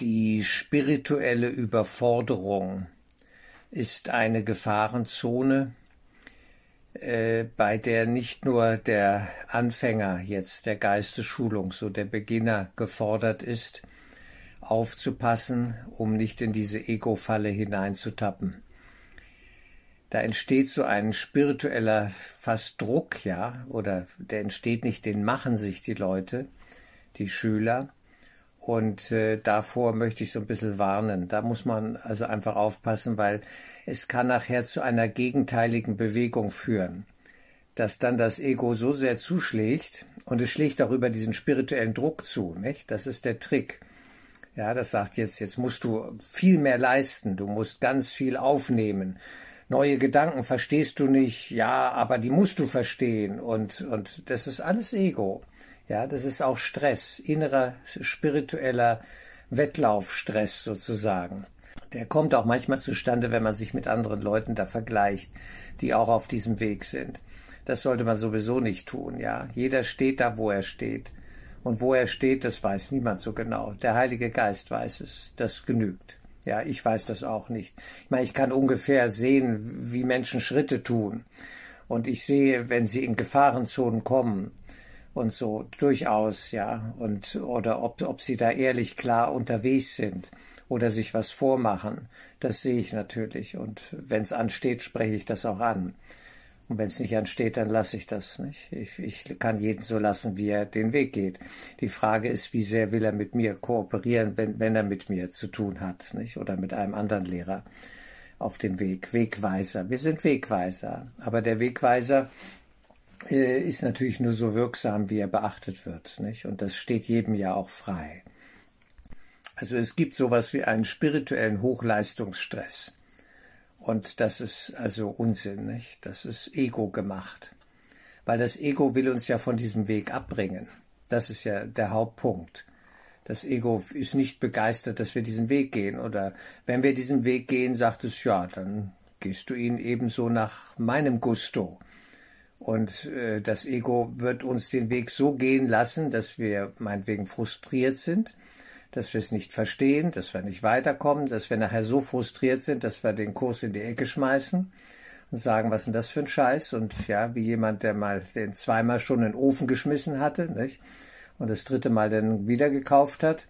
Die spirituelle Überforderung ist eine Gefahrenzone, äh, bei der nicht nur der Anfänger jetzt der Geistesschulung, so der Beginner gefordert ist, aufzupassen, um nicht in diese Ego-Falle hineinzutappen. Da entsteht so ein spiritueller fast Druck, ja, oder der entsteht nicht, den machen sich die Leute, die Schüler, und äh, davor möchte ich so ein bisschen warnen. Da muss man also einfach aufpassen, weil es kann nachher zu einer gegenteiligen Bewegung führen, dass dann das Ego so sehr zuschlägt und es schlägt auch über diesen spirituellen Druck zu, nicht? Das ist der Trick. Ja, das sagt jetzt, jetzt musst du viel mehr leisten, du musst ganz viel aufnehmen. Neue Gedanken verstehst du nicht, ja, aber die musst du verstehen und, und das ist alles Ego. Ja, das ist auch Stress, innerer spiritueller Wettlaufstress sozusagen. Der kommt auch manchmal zustande, wenn man sich mit anderen Leuten da vergleicht, die auch auf diesem Weg sind. Das sollte man sowieso nicht tun, ja. Jeder steht da, wo er steht. Und wo er steht, das weiß niemand so genau. Der Heilige Geist weiß es. Das genügt. Ja, ich weiß das auch nicht. Ich meine, ich kann ungefähr sehen, wie Menschen Schritte tun. Und ich sehe, wenn sie in Gefahrenzonen kommen, und so durchaus, ja, und oder ob, ob sie da ehrlich klar unterwegs sind oder sich was vormachen, das sehe ich natürlich. Und wenn es ansteht, spreche ich das auch an. Und wenn es nicht ansteht, dann lasse ich das nicht. Ich, ich kann jeden so lassen, wie er den Weg geht. Die Frage ist, wie sehr will er mit mir kooperieren, wenn, wenn er mit mir zu tun hat, nicht? Oder mit einem anderen Lehrer auf dem Weg. Wegweiser. Wir sind Wegweiser. Aber der Wegweiser ist natürlich nur so wirksam, wie er beachtet wird. Nicht? Und das steht jedem ja auch frei. Also es gibt sowas wie einen spirituellen Hochleistungsstress. Und das ist also Unsinn, nicht? Das ist Ego gemacht. Weil das Ego will uns ja von diesem Weg abbringen. Das ist ja der Hauptpunkt. Das Ego ist nicht begeistert, dass wir diesen Weg gehen. Oder wenn wir diesen Weg gehen, sagt es, ja, dann gehst du ihn ebenso nach meinem Gusto. Und äh, das Ego wird uns den Weg so gehen lassen, dass wir meinetwegen frustriert sind, dass wir es nicht verstehen, dass wir nicht weiterkommen, dass wir nachher so frustriert sind, dass wir den Kurs in die Ecke schmeißen und sagen, was denn das für ein Scheiß? Und ja, wie jemand, der mal den zweimal schon in den Ofen geschmissen hatte, nicht? Und das dritte Mal dann wieder gekauft hat,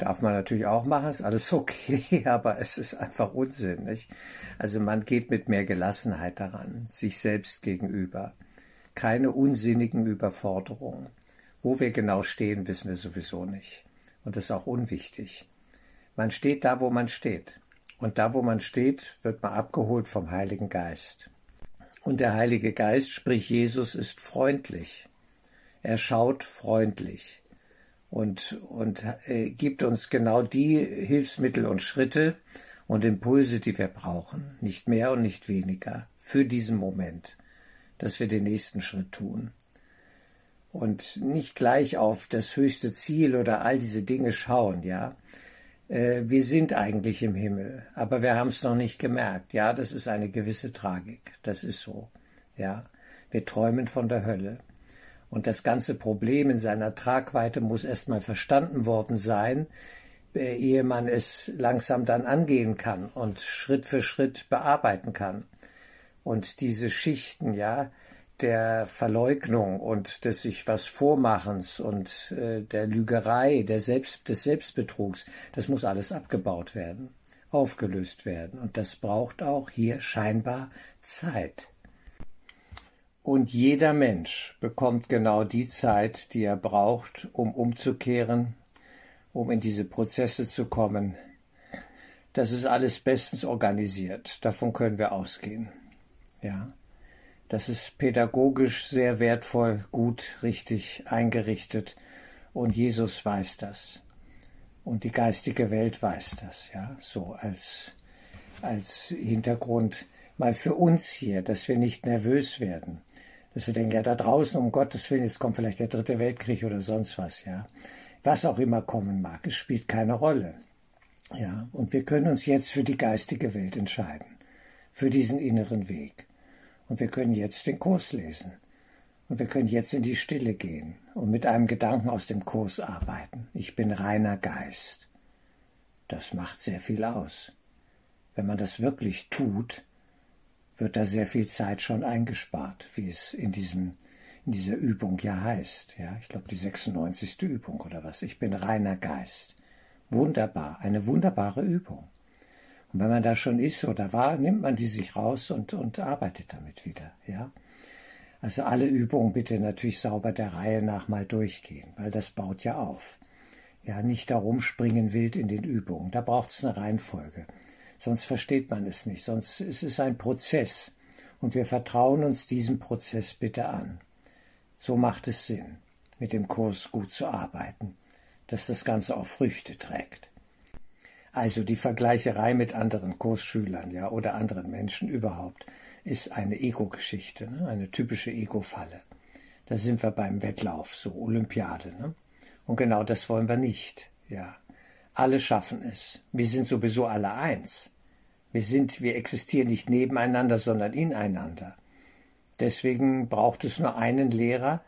Darf man natürlich auch machen, ist alles okay, aber es ist einfach Unsinn. Nicht? Also man geht mit mehr Gelassenheit daran, sich selbst gegenüber. Keine unsinnigen Überforderungen. Wo wir genau stehen, wissen wir sowieso nicht. Und das ist auch unwichtig. Man steht da, wo man steht. Und da, wo man steht, wird man abgeholt vom Heiligen Geist. Und der Heilige Geist, sprich Jesus, ist freundlich. Er schaut freundlich und, und äh, gibt uns genau die Hilfsmittel und Schritte und Impulse, die wir brauchen, nicht mehr und nicht weniger, für diesen Moment, dass wir den nächsten Schritt tun. Und nicht gleich auf das höchste Ziel oder all diese Dinge schauen, ja. Äh, wir sind eigentlich im Himmel, aber wir haben es noch nicht gemerkt. Ja, das ist eine gewisse Tragik. Das ist so. Ja. Wir träumen von der Hölle. Und das ganze Problem in seiner Tragweite muss erstmal verstanden worden sein, äh, ehe man es langsam dann angehen kann und Schritt für Schritt bearbeiten kann. Und diese Schichten, ja, der Verleugnung und des sich was Vormachens und äh, der Lügerei, der Selbst, des Selbstbetrugs, das muss alles abgebaut werden, aufgelöst werden. Und das braucht auch hier scheinbar Zeit. Und jeder Mensch bekommt genau die Zeit, die er braucht, um umzukehren, um in diese Prozesse zu kommen. Das ist alles bestens organisiert. Davon können wir ausgehen. Ja. Das ist pädagogisch sehr wertvoll, gut, richtig eingerichtet. Und Jesus weiß das. Und die geistige Welt weiß das, ja. So als, als Hintergrund mal für uns hier, dass wir nicht nervös werden dass wir denken, ja, da draußen, um Gottes Willen, jetzt kommt vielleicht der dritte Weltkrieg oder sonst was, ja. Was auch immer kommen mag, es spielt keine Rolle. Ja, und wir können uns jetzt für die geistige Welt entscheiden, für diesen inneren Weg. Und wir können jetzt den Kurs lesen. Und wir können jetzt in die Stille gehen und mit einem Gedanken aus dem Kurs arbeiten. Ich bin reiner Geist. Das macht sehr viel aus. Wenn man das wirklich tut, wird da sehr viel Zeit schon eingespart, wie es in diesem in dieser Übung ja heißt. Ja, ich glaube die 96. Übung oder was. Ich bin reiner Geist. Wunderbar, eine wunderbare Übung. Und wenn man da schon ist oder war, nimmt man die sich raus und, und arbeitet damit wieder. Ja, also alle Übungen bitte natürlich sauber der Reihe nach mal durchgehen, weil das baut ja auf. Ja, nicht darum springen wild in den Übungen. Da braucht es eine Reihenfolge. Sonst versteht man es nicht. Sonst ist es ein Prozess. Und wir vertrauen uns diesem Prozess bitte an. So macht es Sinn, mit dem Kurs gut zu arbeiten, dass das Ganze auch Früchte trägt. Also die Vergleicherei mit anderen Kursschülern, ja, oder anderen Menschen überhaupt, ist eine Ego-Geschichte, ne? eine typische Ego-Falle. Da sind wir beim Wettlauf, so Olympiade, ne? Und genau das wollen wir nicht, ja. Alle schaffen es. Wir sind sowieso alle eins. Wir sind, wir existieren nicht nebeneinander, sondern ineinander. Deswegen braucht es nur einen Lehrer,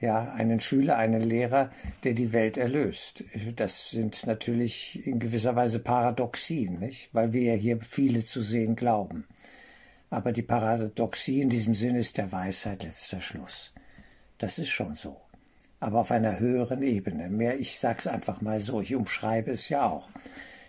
ja, einen Schüler, einen Lehrer, der die Welt erlöst. Das sind natürlich in gewisser Weise Paradoxien, nicht? Weil wir ja hier viele zu sehen glauben. Aber die Paradoxie in diesem Sinn ist der Weisheit letzter Schluss. Das ist schon so. Aber auf einer höheren Ebene. Mehr, ich sag's einfach mal so, ich umschreibe es ja auch.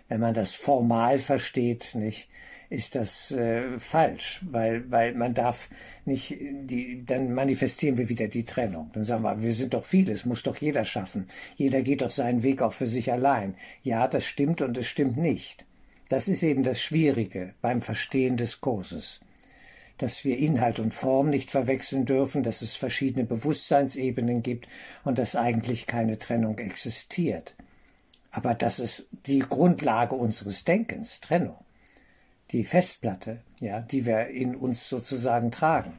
Wenn man das formal versteht, nicht, ist das äh, falsch, weil, weil man darf nicht, die, dann manifestieren wir wieder die Trennung. Dann sagen wir, wir sind doch viele, es muss doch jeder schaffen. Jeder geht doch seinen Weg auch für sich allein. Ja, das stimmt und es stimmt nicht. Das ist eben das Schwierige beim Verstehen des Kurses. Dass wir Inhalt und Form nicht verwechseln dürfen, dass es verschiedene Bewusstseinsebenen gibt und dass eigentlich keine Trennung existiert. Aber das ist die Grundlage unseres Denkens, Trennung die Festplatte, ja, die wir in uns sozusagen tragen,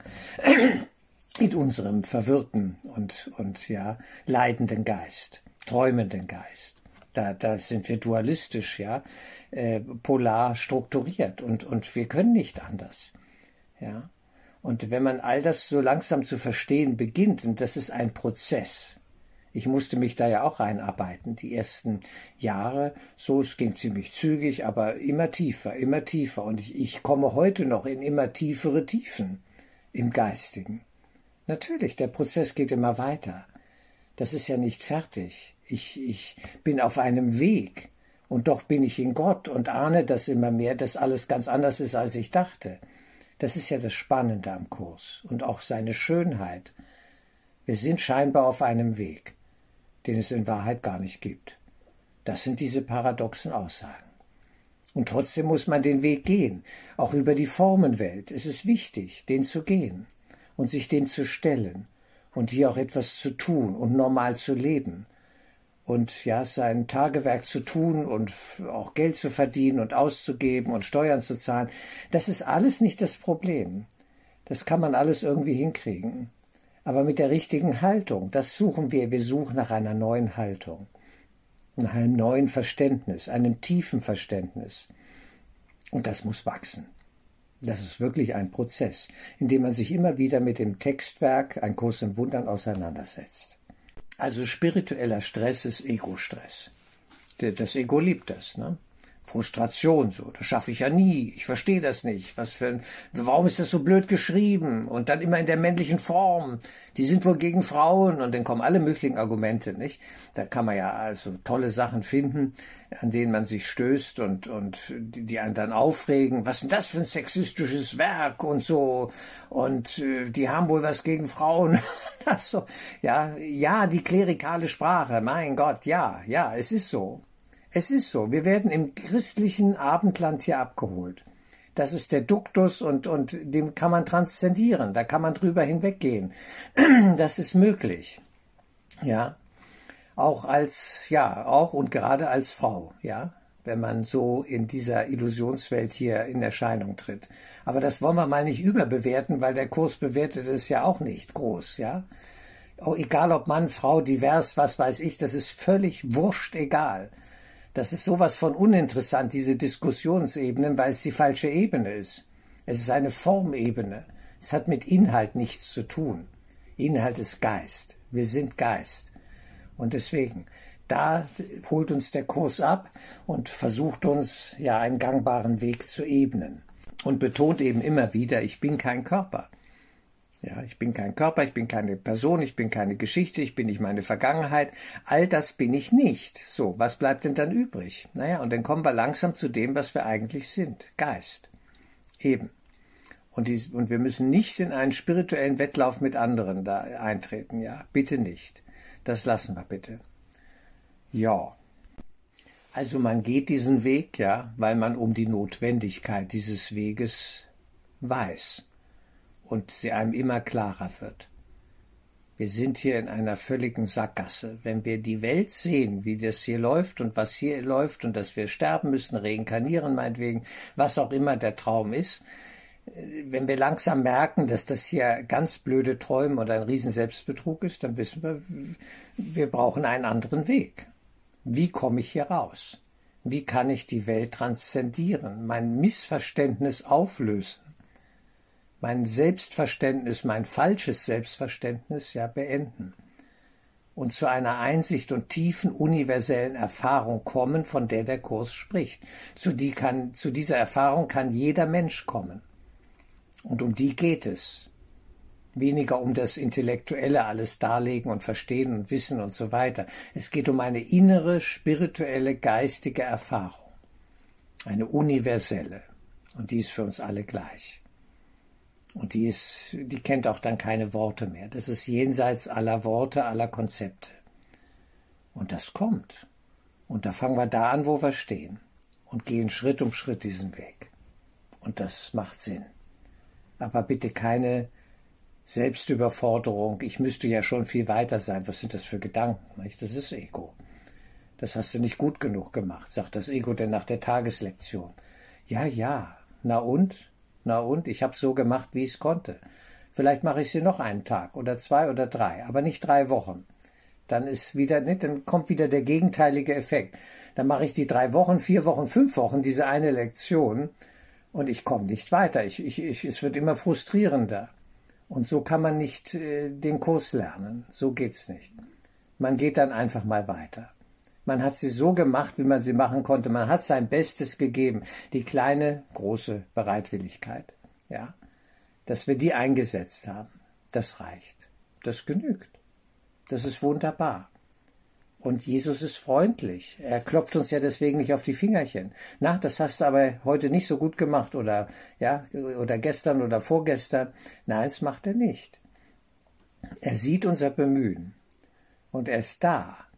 in unserem verwirrten und, und ja, leidenden Geist, träumenden Geist. Da, da sind wir dualistisch, ja, äh, polar strukturiert und, und wir können nicht anders, ja. Und wenn man all das so langsam zu verstehen beginnt, und das ist ein Prozess, ich musste mich da ja auch reinarbeiten, die ersten Jahre. So, es ging ziemlich zügig, aber immer tiefer, immer tiefer. Und ich, ich komme heute noch in immer tiefere Tiefen im Geistigen. Natürlich, der Prozess geht immer weiter. Das ist ja nicht fertig. Ich, ich bin auf einem Weg. Und doch bin ich in Gott und ahne das immer mehr, dass alles ganz anders ist, als ich dachte. Das ist ja das Spannende am Kurs und auch seine Schönheit. Wir sind scheinbar auf einem Weg den es in Wahrheit gar nicht gibt. Das sind diese paradoxen Aussagen. Und trotzdem muss man den Weg gehen, auch über die Formenwelt. Es ist wichtig, den zu gehen und sich dem zu stellen und hier auch etwas zu tun und normal zu leben und ja, sein Tagewerk zu tun und auch Geld zu verdienen und auszugeben und Steuern zu zahlen. Das ist alles nicht das Problem. Das kann man alles irgendwie hinkriegen aber mit der richtigen Haltung. Das suchen wir. Wir suchen nach einer neuen Haltung, nach einem neuen Verständnis, einem tiefen Verständnis. Und das muss wachsen. Das ist wirklich ein Prozess, in dem man sich immer wieder mit dem Textwerk Ein Kurs im Wundern auseinandersetzt. Also spiritueller Stress ist Ego-Stress. Das Ego liebt das. Ne? Frustration so. Das schaffe ich ja nie. Ich verstehe das nicht. Was für ein, warum ist das so blöd geschrieben? Und dann immer in der männlichen Form. Die sind wohl gegen Frauen und dann kommen alle möglichen Argumente, nicht? Da kann man ja also tolle Sachen finden, an denen man sich stößt und, und die, die einen dann aufregen. Was ist denn das für ein sexistisches Werk und so? Und äh, die haben wohl was gegen Frauen. so, ja, ja, die klerikale Sprache. Mein Gott, ja, ja, es ist so. Es ist so, wir werden im christlichen Abendland hier abgeholt. Das ist der Duktus und, und dem kann man transzendieren, da kann man drüber hinweggehen. Das ist möglich. Ja. Auch als, ja, auch und gerade als Frau, ja, wenn man so in dieser Illusionswelt hier in Erscheinung tritt. Aber das wollen wir mal nicht überbewerten, weil der Kurs bewertet es ja auch nicht groß, ja. Oh, egal ob Mann, Frau, divers, was weiß ich, das ist völlig wurscht egal. Das ist sowas von uninteressant, diese Diskussionsebenen, weil es die falsche Ebene ist. Es ist eine Formebene. Es hat mit Inhalt nichts zu tun. Inhalt ist Geist. Wir sind Geist. Und deswegen, Da holt uns der Kurs ab und versucht uns ja einen gangbaren Weg zu ebnen und betont eben immer wieder, ich bin kein Körper. Ja, ich bin kein Körper, ich bin keine Person, ich bin keine Geschichte, ich bin nicht meine Vergangenheit. All das bin ich nicht. So, was bleibt denn dann übrig? Naja, und dann kommen wir langsam zu dem, was wir eigentlich sind. Geist. Eben. Und, die, und wir müssen nicht in einen spirituellen Wettlauf mit anderen da eintreten. Ja, bitte nicht. Das lassen wir bitte. Ja. Also man geht diesen Weg, ja, weil man um die Notwendigkeit dieses Weges weiß und sie einem immer klarer wird. Wir sind hier in einer völligen Sackgasse. Wenn wir die Welt sehen, wie das hier läuft und was hier läuft und dass wir sterben müssen, reinkarnieren meinetwegen, was auch immer der Traum ist, äh, wenn wir langsam merken, dass das hier ganz blöde Träume oder ein riesen Selbstbetrug ist, dann wissen wir, wir brauchen einen anderen Weg. Wie komme ich hier raus? Wie kann ich die Welt transzendieren, mein Missverständnis auflösen? Mein Selbstverständnis, mein falsches Selbstverständnis ja beenden und zu einer Einsicht und tiefen universellen Erfahrung kommen, von der der Kurs spricht. Zu, die kann, zu dieser Erfahrung kann jeder Mensch kommen. Und um die geht es. Weniger um das Intellektuelle alles darlegen und verstehen und wissen und so weiter. Es geht um eine innere, spirituelle, geistige Erfahrung. Eine universelle. Und die ist für uns alle gleich. Und die ist, die kennt auch dann keine Worte mehr. Das ist jenseits aller Worte, aller Konzepte. Und das kommt. Und da fangen wir da an, wo wir stehen. Und gehen Schritt um Schritt diesen Weg. Und das macht Sinn. Aber bitte keine Selbstüberforderung. Ich müsste ja schon viel weiter sein. Was sind das für Gedanken? Das ist Ego. Das hast du nicht gut genug gemacht, sagt das Ego denn nach der Tageslektion. Ja, ja. Na und? Na und, ich hab's so gemacht, wie ich's konnte. Vielleicht mache ich sie noch einen Tag oder zwei oder drei, aber nicht drei Wochen. Dann ist wieder nicht, dann kommt wieder der gegenteilige Effekt. Dann mache ich die drei Wochen, vier Wochen, fünf Wochen diese eine Lektion und ich komme nicht weiter. Ich, ich, ich, es wird immer frustrierender. Und so kann man nicht äh, den Kurs lernen. So geht's nicht. Man geht dann einfach mal weiter. Man hat sie so gemacht, wie man sie machen konnte. Man hat sein Bestes gegeben. Die kleine, große Bereitwilligkeit. Ja. Dass wir die eingesetzt haben. Das reicht. Das genügt. Das ist wunderbar. Und Jesus ist freundlich. Er klopft uns ja deswegen nicht auf die Fingerchen. Na, das hast du aber heute nicht so gut gemacht oder, ja, oder gestern oder vorgestern. Nein, das macht er nicht. Er sieht unser Bemühen. Und er ist da.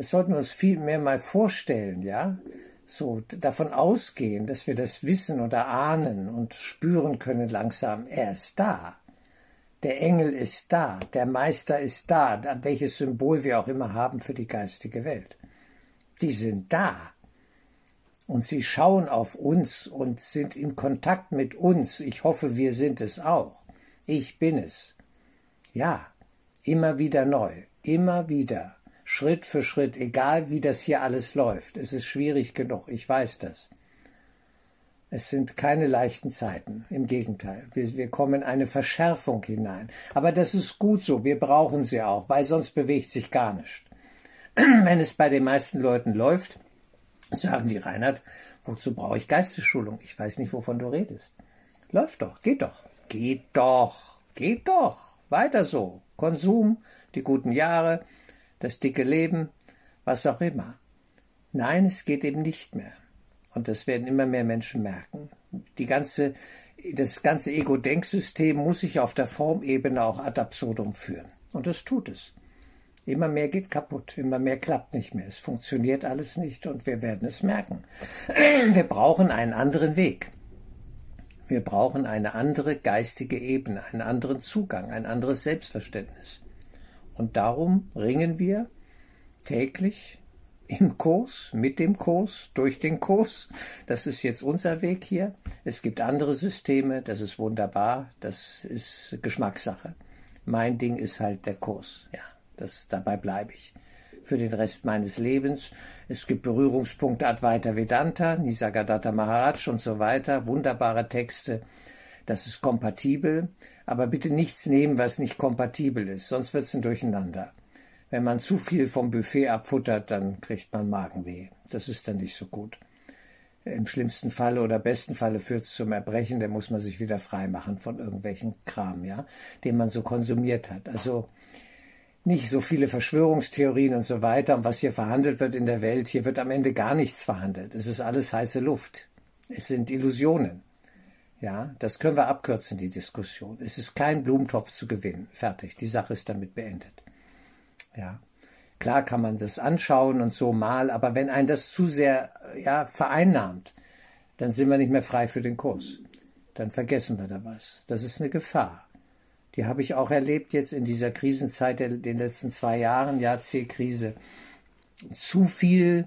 Das sollten wir uns viel mehr mal vorstellen, ja? So davon ausgehen, dass wir das wissen oder ahnen und spüren können langsam. Er ist da. Der Engel ist da. Der Meister ist da. Welches Symbol wir auch immer haben für die geistige Welt. Die sind da. Und sie schauen auf uns und sind in Kontakt mit uns. Ich hoffe, wir sind es auch. Ich bin es. Ja, immer wieder neu. Immer wieder. Schritt für Schritt, egal wie das hier alles läuft. Es ist schwierig genug, ich weiß das. Es sind keine leichten Zeiten, im Gegenteil. Wir, wir kommen in eine Verschärfung hinein. Aber das ist gut so, wir brauchen sie auch, weil sonst bewegt sich gar nichts. Wenn es bei den meisten Leuten läuft, sagen die Reinhard, wozu brauche ich Geistesschulung? Ich weiß nicht, wovon du redest. Läuft doch, geht doch. Geht doch, geht doch. Weiter so. Konsum, die guten Jahre, das dicke Leben, was auch immer. Nein, es geht eben nicht mehr. Und das werden immer mehr Menschen merken. Die ganze, das ganze Ego-Denksystem muss sich auf der Formebene auch ad absurdum führen. Und das tut es. Immer mehr geht kaputt, immer mehr klappt nicht mehr. Es funktioniert alles nicht und wir werden es merken. Wir brauchen einen anderen Weg. Wir brauchen eine andere geistige Ebene, einen anderen Zugang, ein anderes Selbstverständnis. Und darum ringen wir täglich im Kurs, mit dem Kurs, durch den Kurs. Das ist jetzt unser Weg hier. Es gibt andere Systeme, das ist wunderbar, das ist Geschmackssache. Mein Ding ist halt der Kurs, ja, das, dabei bleibe ich. Für den Rest meines Lebens. Es gibt Berührungspunkte Advaita Vedanta, Nisargadatta Maharaj und so weiter, wunderbare Texte. Das ist kompatibel, aber bitte nichts nehmen, was nicht kompatibel ist, sonst wird es ein Durcheinander. Wenn man zu viel vom Buffet abfuttert, dann kriegt man Magenweh. Das ist dann nicht so gut. Im schlimmsten Falle oder besten Falle führt es zum Erbrechen, dann muss man sich wieder frei machen von irgendwelchen Kram, ja, den man so konsumiert hat. Also nicht so viele Verschwörungstheorien und so weiter und was hier verhandelt wird in der Welt. Hier wird am Ende gar nichts verhandelt. Es ist alles heiße Luft. Es sind Illusionen. Ja, das können wir abkürzen, die Diskussion. Es ist kein Blumentopf zu gewinnen. Fertig. Die Sache ist damit beendet. Ja. Klar kann man das anschauen und so mal, aber wenn ein das zu sehr, ja, vereinnahmt, dann sind wir nicht mehr frei für den Kurs. Dann vergessen wir da was. Das ist eine Gefahr. Die habe ich auch erlebt jetzt in dieser Krisenzeit der, den letzten zwei Jahren, ja, C-Krise. Zu viel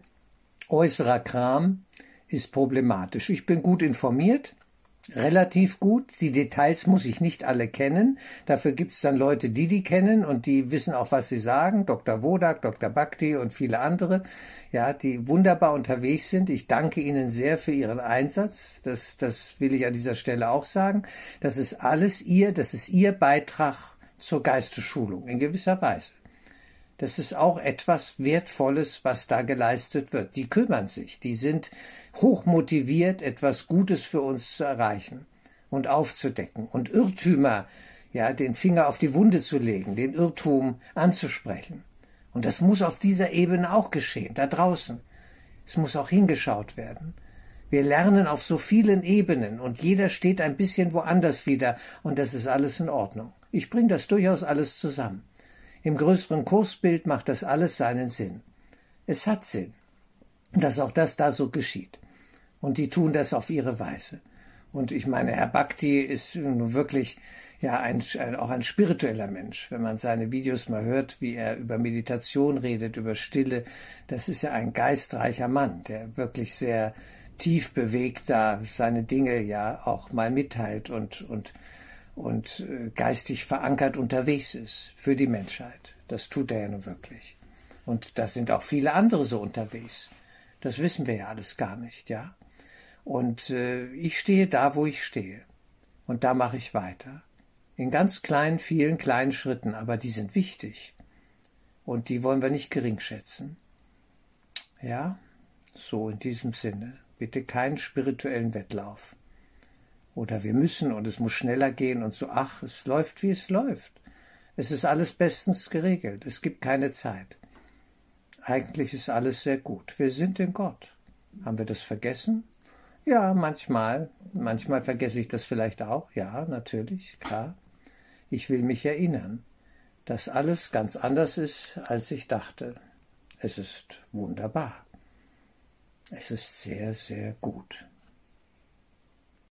äußerer Kram ist problematisch. Ich bin gut informiert, relativ gut. Die Details muss ich nicht alle kennen. Dafür gibt es dann Leute, die die kennen und die wissen auch, was sie sagen. Dr. Wodak, Dr. Bhakti und viele andere, ja, die wunderbar unterwegs sind. Ich danke Ihnen sehr für Ihren Einsatz. Das, das will ich an dieser Stelle auch sagen. Das ist alles Ihr, das ist Ihr Beitrag zur Geistesschulung in gewisser Weise. Das ist auch etwas Wertvolles, was da geleistet wird. Die kümmern sich, die sind hochmotiviert, etwas Gutes für uns zu erreichen und aufzudecken und Irrtümer, ja, den Finger auf die Wunde zu legen, den Irrtum anzusprechen. Und das muss auf dieser Ebene auch geschehen, da draußen. Es muss auch hingeschaut werden. Wir lernen auf so vielen Ebenen und jeder steht ein bisschen woanders wieder und das ist alles in Ordnung. Ich bringe das durchaus alles zusammen. Im größeren Kursbild macht das alles seinen Sinn. Es hat Sinn, dass auch das da so geschieht. Und die tun das auf ihre Weise. Und ich meine, Herr Bhakti ist nun wirklich ja ein, auch ein spiritueller Mensch. Wenn man seine Videos mal hört, wie er über Meditation redet, über Stille, das ist ja ein geistreicher Mann, der wirklich sehr tief bewegt da seine Dinge ja auch mal mitteilt und, und und äh, geistig verankert unterwegs ist für die Menschheit. Das tut er ja nun wirklich. Und da sind auch viele andere so unterwegs. Das wissen wir ja alles gar nicht, ja. Und äh, ich stehe da, wo ich stehe. Und da mache ich weiter. In ganz kleinen, vielen kleinen Schritten, aber die sind wichtig. Und die wollen wir nicht gering schätzen. Ja, so in diesem Sinne. Bitte keinen spirituellen Wettlauf. Oder wir müssen und es muss schneller gehen und so, ach, es läuft, wie es läuft. Es ist alles bestens geregelt. Es gibt keine Zeit. Eigentlich ist alles sehr gut. Wir sind in Gott. Haben wir das vergessen? Ja, manchmal. Manchmal vergesse ich das vielleicht auch. Ja, natürlich, klar. Ich will mich erinnern, dass alles ganz anders ist, als ich dachte. Es ist wunderbar. Es ist sehr, sehr gut.